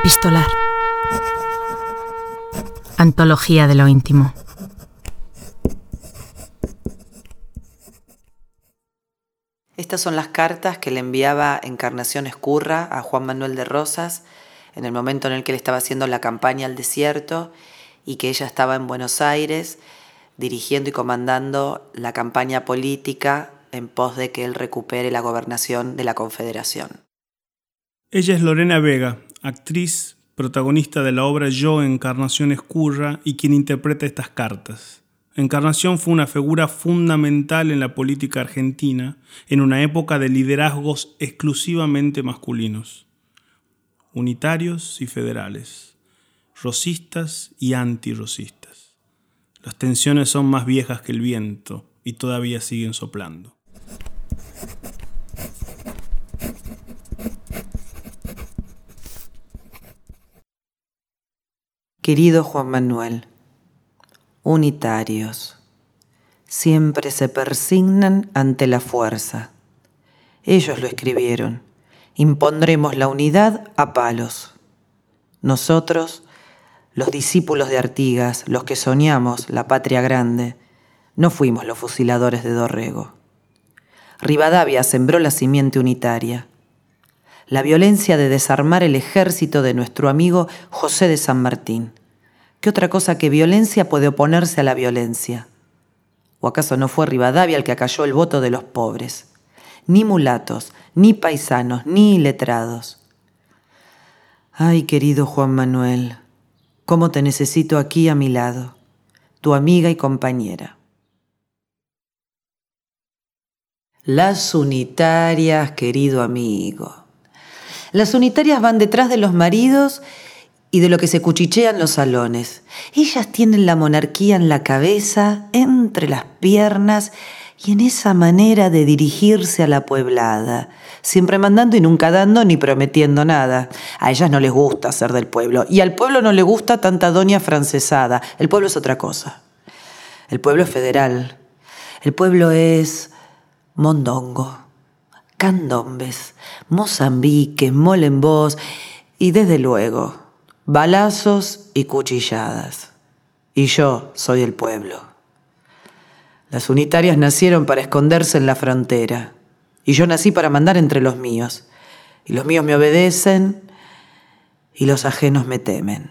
Epistolar. Antología de lo íntimo. Estas son las cartas que le enviaba Encarnación Escurra a Juan Manuel de Rosas en el momento en el que él estaba haciendo la campaña al desierto y que ella estaba en Buenos Aires dirigiendo y comandando la campaña política en pos de que él recupere la gobernación de la Confederación. Ella es Lorena Vega, actriz, protagonista de la obra Yo, Encarnación Escurra y quien interpreta estas cartas. Encarnación fue una figura fundamental en la política argentina en una época de liderazgos exclusivamente masculinos, unitarios y federales, rosistas y antirrosistas. Las tensiones son más viejas que el viento y todavía siguen soplando. Querido Juan Manuel, unitarios, siempre se persignan ante la fuerza. Ellos lo escribieron. Impondremos la unidad a palos. Nosotros, los discípulos de Artigas, los que soñamos la patria grande, no fuimos los fusiladores de Dorrego. Rivadavia sembró la simiente unitaria. La violencia de desarmar el ejército de nuestro amigo José de San Martín. ¿Qué otra cosa que violencia puede oponerse a la violencia? ¿O acaso no fue Rivadavia el que acalló el voto de los pobres? Ni mulatos, ni paisanos, ni letrados. Ay, querido Juan Manuel, cómo te necesito aquí a mi lado, tu amiga y compañera. Las unitarias, querido amigo. Las unitarias van detrás de los maridos y de lo que se cuchichean los salones. Ellas tienen la monarquía en la cabeza, entre las piernas y en esa manera de dirigirse a la pueblada, siempre mandando y nunca dando ni prometiendo nada. A ellas no les gusta ser del pueblo y al pueblo no le gusta tanta doña francesada. El pueblo es otra cosa. El pueblo es federal. El pueblo es mondongo, candombes, mozambique, molenbos y desde luego balazos y cuchilladas. Y yo soy el pueblo. Las unitarias nacieron para esconderse en la frontera, y yo nací para mandar entre los míos, y los míos me obedecen, y los ajenos me temen.